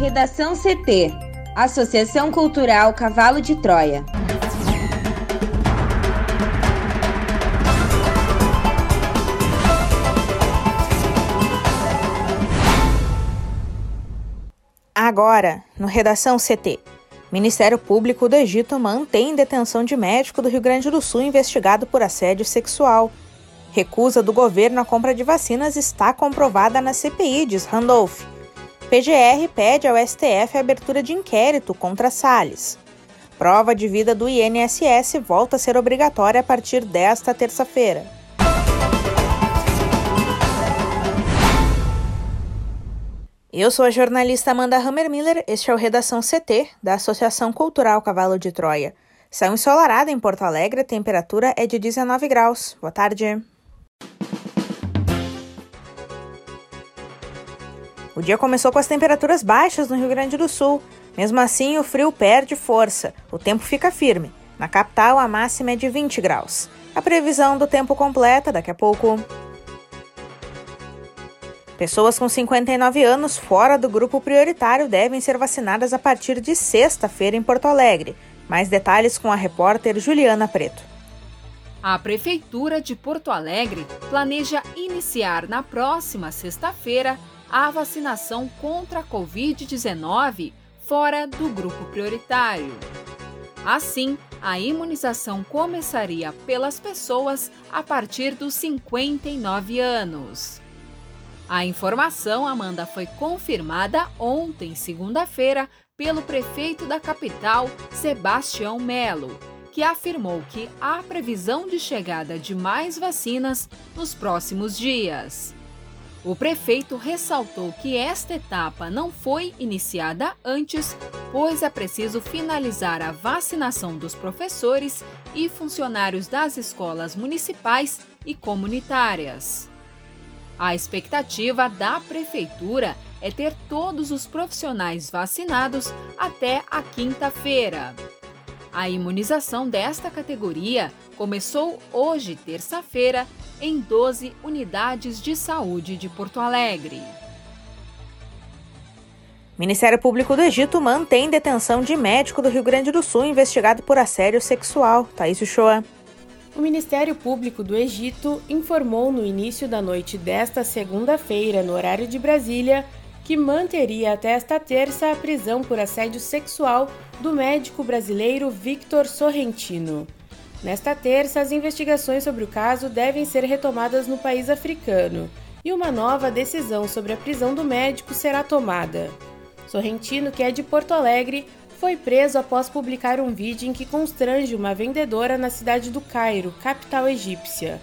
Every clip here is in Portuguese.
Redação CT Associação Cultural Cavalo de Troia. Agora, no Redação CT. Ministério Público do Egito mantém detenção de médico do Rio Grande do Sul investigado por assédio sexual. Recusa do governo à compra de vacinas está comprovada na CPI, diz Randolph. PGR pede ao STF a abertura de inquérito contra Salles. Prova de vida do INSS volta a ser obrigatória a partir desta terça-feira. Eu sou a jornalista Amanda Hammermiller, este é o Redação CT, da Associação Cultural Cavalo de Troia. Céu ensolarado em Porto Alegre, a temperatura é de 19 graus. Boa tarde. O dia começou com as temperaturas baixas no Rio Grande do Sul. Mesmo assim, o frio perde força, o tempo fica firme. Na capital, a máxima é de 20 graus. A previsão do tempo completa daqui a pouco. Pessoas com 59 anos fora do grupo prioritário devem ser vacinadas a partir de sexta-feira em Porto Alegre. Mais detalhes com a repórter Juliana Preto. A Prefeitura de Porto Alegre planeja iniciar na próxima sexta-feira a vacinação contra a Covid-19 fora do grupo prioritário. Assim, a imunização começaria pelas pessoas a partir dos 59 anos. A informação, Amanda, foi confirmada ontem, segunda-feira, pelo prefeito da capital, Sebastião Melo, que afirmou que há previsão de chegada de mais vacinas nos próximos dias. O prefeito ressaltou que esta etapa não foi iniciada antes, pois é preciso finalizar a vacinação dos professores e funcionários das escolas municipais e comunitárias. A expectativa da prefeitura é ter todos os profissionais vacinados até a quinta-feira. A imunização desta categoria começou hoje, terça-feira, em 12 unidades de saúde de Porto Alegre. Ministério Público do Egito mantém detenção de médico do Rio Grande do Sul investigado por assédio sexual. Thaís Uchoa. O Ministério Público do Egito informou no início da noite desta segunda-feira, no horário de Brasília, que manteria até esta terça a prisão por assédio sexual do médico brasileiro Victor Sorrentino. Nesta terça, as investigações sobre o caso devem ser retomadas no país africano e uma nova decisão sobre a prisão do médico será tomada. Sorrentino, que é de Porto Alegre, foi preso após publicar um vídeo em que constrange uma vendedora na cidade do Cairo, capital egípcia.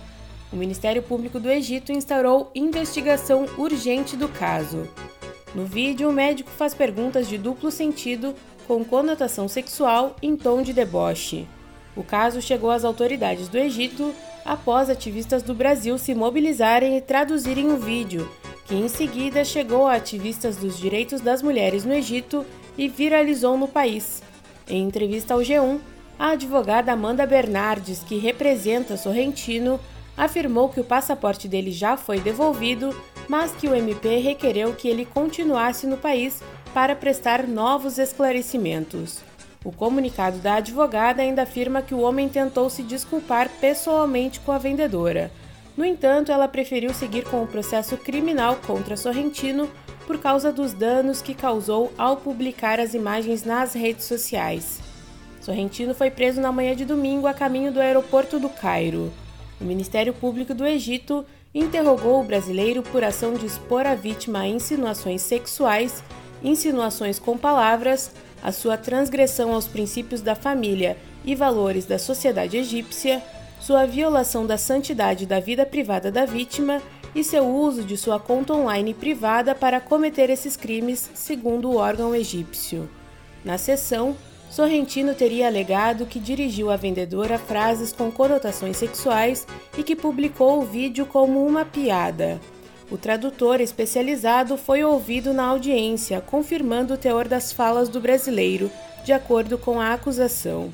O Ministério Público do Egito instaurou investigação urgente do caso. No vídeo, o médico faz perguntas de duplo sentido com conotação sexual em tom de deboche. O caso chegou às autoridades do Egito após ativistas do Brasil se mobilizarem e traduzirem o vídeo, que em seguida chegou a ativistas dos direitos das mulheres no Egito e viralizou no país. Em entrevista ao G1, a advogada Amanda Bernardes, que representa Sorrentino, afirmou que o passaporte dele já foi devolvido mas que o MP requereu que ele continuasse no país para prestar novos esclarecimentos. O comunicado da advogada ainda afirma que o homem tentou se desculpar pessoalmente com a vendedora. No entanto, ela preferiu seguir com o processo criminal contra Sorrentino por causa dos danos que causou ao publicar as imagens nas redes sociais. Sorrentino foi preso na manhã de domingo a caminho do aeroporto do Cairo. O Ministério Público do Egito interrogou o brasileiro por ação de expor a vítima a insinuações sexuais, insinuações com palavras, a sua transgressão aos princípios da família e valores da sociedade egípcia, sua violação da santidade da vida privada da vítima e seu uso de sua conta online privada para cometer esses crimes, segundo o órgão egípcio. Na sessão, Sorrentino teria alegado que dirigiu à vendedora frases com conotações sexuais e que publicou o vídeo como uma piada. O tradutor especializado foi ouvido na audiência, confirmando o teor das falas do brasileiro, de acordo com a acusação.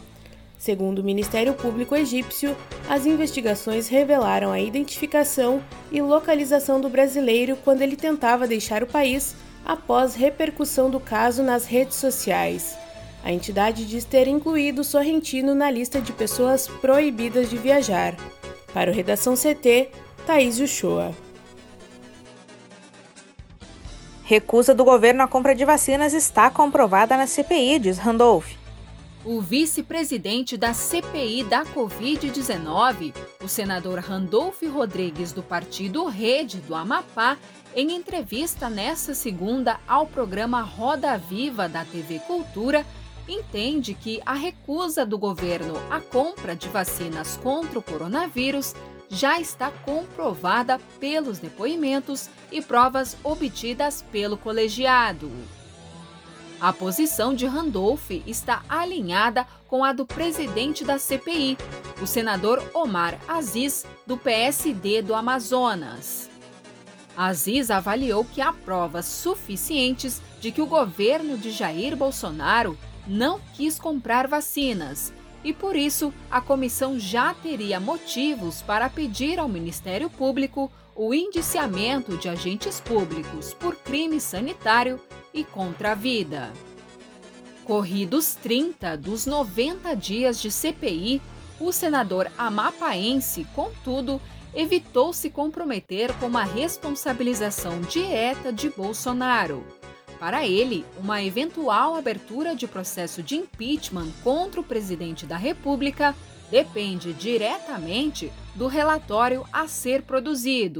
Segundo o Ministério Público egípcio, as investigações revelaram a identificação e localização do brasileiro quando ele tentava deixar o país após repercussão do caso nas redes sociais. A entidade diz ter incluído Sorrentino na lista de pessoas proibidas de viajar. Para o Redação CT, Thaís Uchoa. Recusa do governo à compra de vacinas está comprovada na CPI, diz Randolph. O vice-presidente da CPI da Covid-19, o senador Randolph Rodrigues, do partido Rede do Amapá, em entrevista nesta segunda ao programa Roda Viva da TV Cultura, entende que a recusa do governo à compra de vacinas contra o coronavírus já está comprovada pelos depoimentos e provas obtidas pelo colegiado. A posição de Randolph está alinhada com a do presidente da CPI, o senador Omar Aziz, do PSD do Amazonas. Aziz avaliou que há provas suficientes de que o governo de Jair Bolsonaro não quis comprar vacinas e, por isso, a comissão já teria motivos para pedir ao Ministério Público o indiciamento de agentes públicos por crime sanitário e contra a vida. Corridos 30 dos 90 dias de CPI, o senador amapaense, contudo, evitou se comprometer com uma responsabilização direta de Bolsonaro. Para ele, uma eventual abertura de processo de impeachment contra o presidente da República depende diretamente do relatório a ser produzido.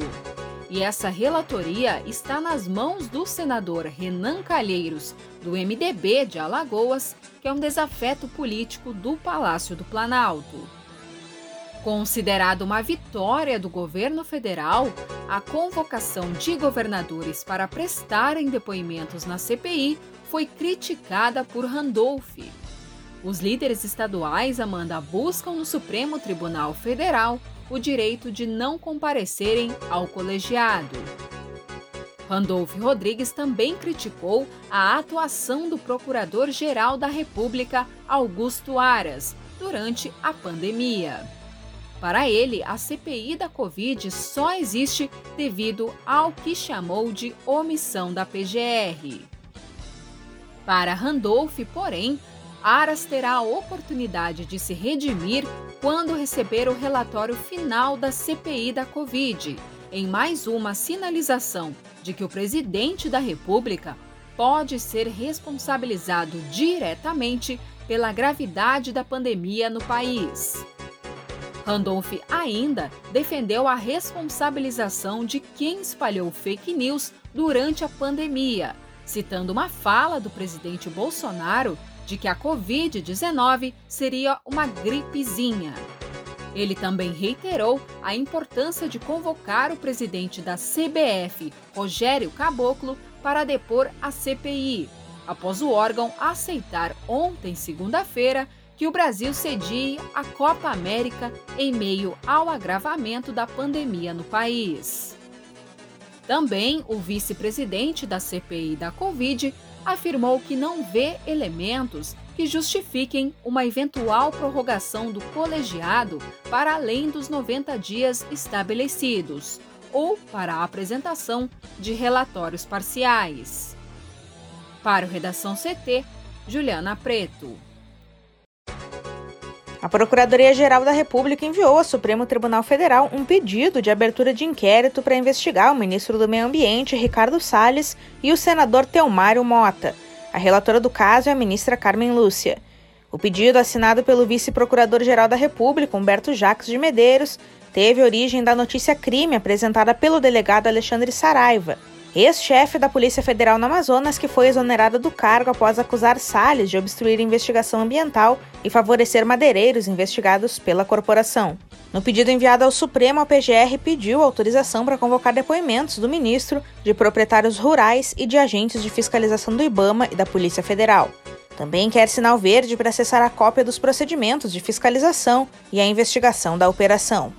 E essa relatoria está nas mãos do senador Renan Calheiros, do MDB de Alagoas, que é um desafeto político do Palácio do Planalto. Considerado uma vitória do governo federal, a convocação de governadores para prestarem depoimentos na CPI foi criticada por Randolph. Os líderes estaduais, Amanda, buscam no Supremo Tribunal Federal o direito de não comparecerem ao colegiado. Randolph Rodrigues também criticou a atuação do Procurador-Geral da República, Augusto Aras, durante a pandemia. Para ele, a CPI da Covid só existe devido ao que chamou de omissão da PGR. Para Randolph, porém, Aras terá a oportunidade de se redimir quando receber o relatório final da CPI da Covid, em mais uma sinalização de que o presidente da República pode ser responsabilizado diretamente pela gravidade da pandemia no país. Randolph ainda defendeu a responsabilização de quem espalhou fake news durante a pandemia, citando uma fala do presidente Bolsonaro de que a Covid-19 seria uma gripezinha. Ele também reiterou a importância de convocar o presidente da CBF, Rogério Caboclo, para depor a CPI, após o órgão aceitar ontem, segunda-feira, que o Brasil cedie a Copa América em meio ao agravamento da pandemia no país. Também o vice-presidente da CPI da Covid afirmou que não vê elementos que justifiquem uma eventual prorrogação do colegiado para além dos 90 dias estabelecidos ou para a apresentação de relatórios parciais. Para o Redação CT, Juliana Preto. A Procuradoria-Geral da República enviou ao Supremo Tribunal Federal um pedido de abertura de inquérito para investigar o ministro do Meio Ambiente, Ricardo Salles, e o senador Teomário Mota. A relatora do caso é a ministra Carmen Lúcia. O pedido, assinado pelo vice-procurador-geral da República, Humberto Jacques de Medeiros, teve origem da notícia crime apresentada pelo delegado Alexandre Saraiva, ex-chefe da Polícia Federal no Amazonas, que foi exonerada do cargo após acusar Salles de obstruir investigação ambiental e favorecer madeireiros investigados pela corporação. No pedido enviado ao Supremo, a PGR pediu autorização para convocar depoimentos do ministro, de proprietários rurais e de agentes de fiscalização do IBAMA e da Polícia Federal. Também quer sinal verde para acessar a cópia dos procedimentos de fiscalização e a investigação da operação.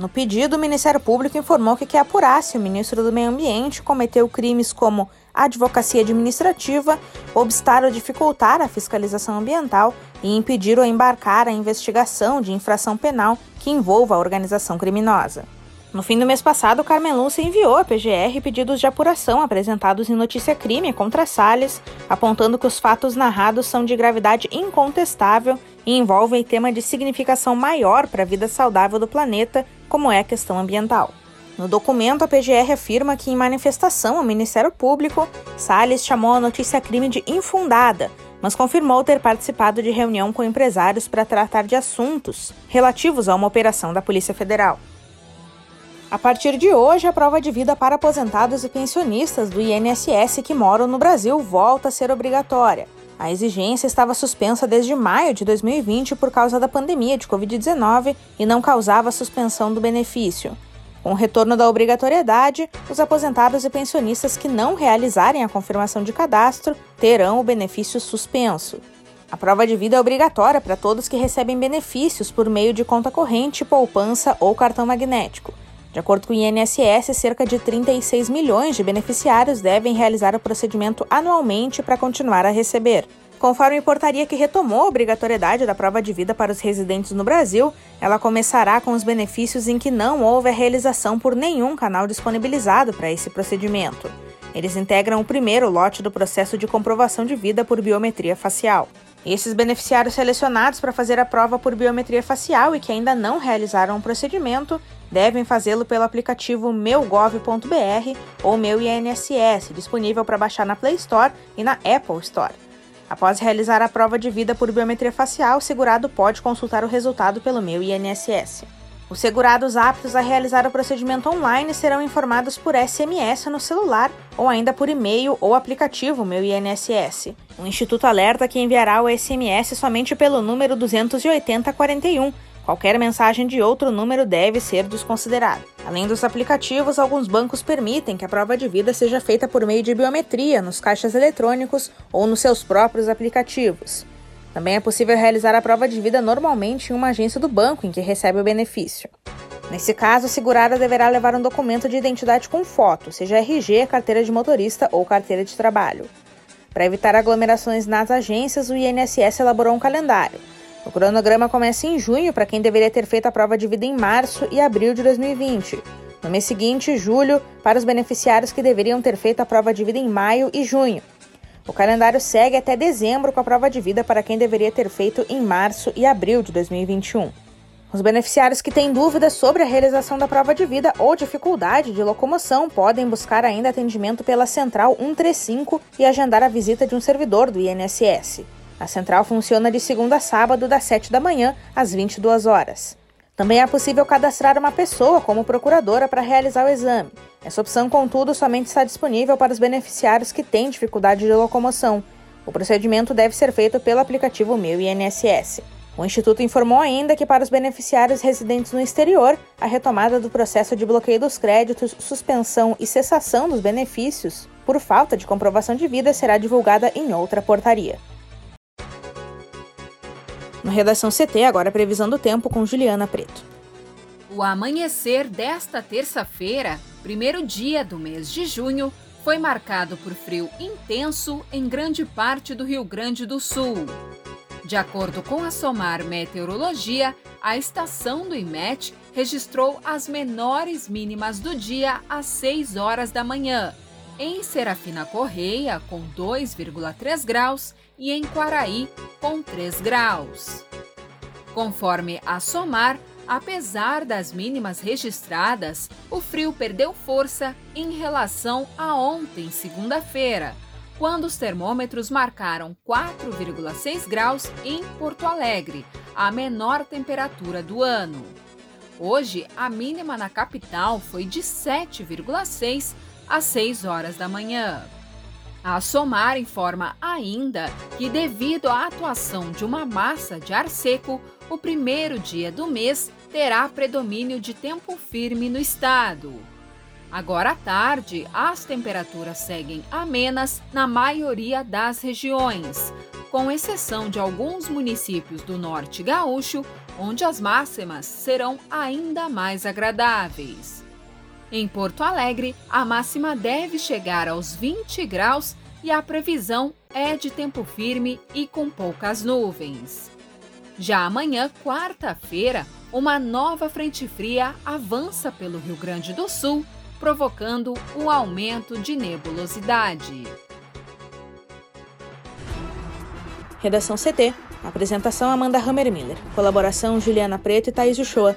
No pedido, o Ministério Público informou que quer apurar se o ministro do Meio Ambiente cometeu crimes como advocacia administrativa, obstar ou dificultar a fiscalização ambiental e impedir ou embarcar a investigação de infração penal que envolva a organização criminosa. No fim do mês passado, Carmen Lúcia enviou à PGR pedidos de apuração apresentados em notícia crime contra Salles, apontando que os fatos narrados são de gravidade incontestável e envolvem tema de significação maior para a vida saudável do planeta, como é a questão ambiental. No documento, a PGR afirma que, em manifestação ao Ministério Público, Salles chamou a notícia crime de infundada, mas confirmou ter participado de reunião com empresários para tratar de assuntos relativos a uma operação da Polícia Federal. A partir de hoje, a prova de vida para aposentados e pensionistas do INSS que moram no Brasil volta a ser obrigatória. A exigência estava suspensa desde maio de 2020 por causa da pandemia de Covid-19 e não causava suspensão do benefício. Com o retorno da obrigatoriedade, os aposentados e pensionistas que não realizarem a confirmação de cadastro terão o benefício suspenso. A prova de vida é obrigatória para todos que recebem benefícios por meio de conta corrente, poupança ou cartão magnético. De acordo com o INSS, cerca de 36 milhões de beneficiários devem realizar o procedimento anualmente para continuar a receber. Conforme a portaria que retomou a obrigatoriedade da prova de vida para os residentes no Brasil, ela começará com os benefícios em que não houve a realização por nenhum canal disponibilizado para esse procedimento. Eles integram o primeiro lote do processo de comprovação de vida por biometria facial. Esses beneficiários selecionados para fazer a prova por biometria facial e que ainda não realizaram o procedimento devem fazê-lo pelo aplicativo meugov.br ou Meu INSS, disponível para baixar na Play Store e na Apple Store. Após realizar a prova de vida por biometria facial, o segurado pode consultar o resultado pelo Meu INSS. Os segurados aptos a realizar o procedimento online serão informados por SMS no celular ou ainda por e-mail ou aplicativo Meu INSS. O Instituto alerta que enviará o SMS somente pelo número 28041. Qualquer mensagem de outro número deve ser desconsiderada. Além dos aplicativos, alguns bancos permitem que a prova de vida seja feita por meio de biometria nos caixas eletrônicos ou nos seus próprios aplicativos. Também é possível realizar a prova de vida normalmente em uma agência do banco em que recebe o benefício. Nesse caso, a segurada deverá levar um documento de identidade com foto, seja RG, carteira de motorista ou carteira de trabalho. Para evitar aglomerações nas agências, o INSS elaborou um calendário. O cronograma começa em junho para quem deveria ter feito a prova de vida em março e abril de 2020. No mês seguinte, julho, para os beneficiários que deveriam ter feito a prova de vida em maio e junho. O calendário segue até dezembro com a prova de vida para quem deveria ter feito em março e abril de 2021. Os beneficiários que têm dúvidas sobre a realização da prova de vida ou dificuldade de locomoção podem buscar ainda atendimento pela Central 135 e agendar a visita de um servidor do INSS. A central funciona de segunda a sábado, das 7 da manhã às 22 horas. Também é possível cadastrar uma pessoa como procuradora para realizar o exame. Essa opção, contudo, somente está disponível para os beneficiários que têm dificuldade de locomoção. O procedimento deve ser feito pelo aplicativo Meu INSS. O Instituto informou ainda que, para os beneficiários residentes no exterior, a retomada do processo de bloqueio dos créditos, suspensão e cessação dos benefícios por falta de comprovação de vida será divulgada em outra portaria. No Redação CT, agora previsão do tempo com Juliana Preto. O amanhecer desta terça-feira, primeiro dia do mês de junho, foi marcado por frio intenso em grande parte do Rio Grande do Sul. De acordo com a Somar Meteorologia, a estação do IMET registrou as menores mínimas do dia às 6 horas da manhã, em Serafina Correia, com 2,3 graus, e em Quaraí, com 3 graus. Conforme a Somar, apesar das mínimas registradas, o frio perdeu força em relação a ontem, segunda-feira, quando os termômetros marcaram 4,6 graus em Porto Alegre, a menor temperatura do ano. Hoje, a mínima na capital foi de 7,6 às 6 horas da manhã. A Somar informa ainda que, devido à atuação de uma massa de ar seco, o primeiro dia do mês terá predomínio de tempo firme no estado. Agora à tarde, as temperaturas seguem amenas na maioria das regiões, com exceção de alguns municípios do norte gaúcho, onde as máximas serão ainda mais agradáveis. Em Porto Alegre, a máxima deve chegar aos 20 graus e a previsão é de tempo firme e com poucas nuvens. Já amanhã, quarta-feira, uma nova frente fria avança pelo Rio Grande do Sul, provocando um aumento de nebulosidade. Redação CT. Apresentação Amanda Hammermiller. Colaboração Juliana Preto e Thaís Uchoa.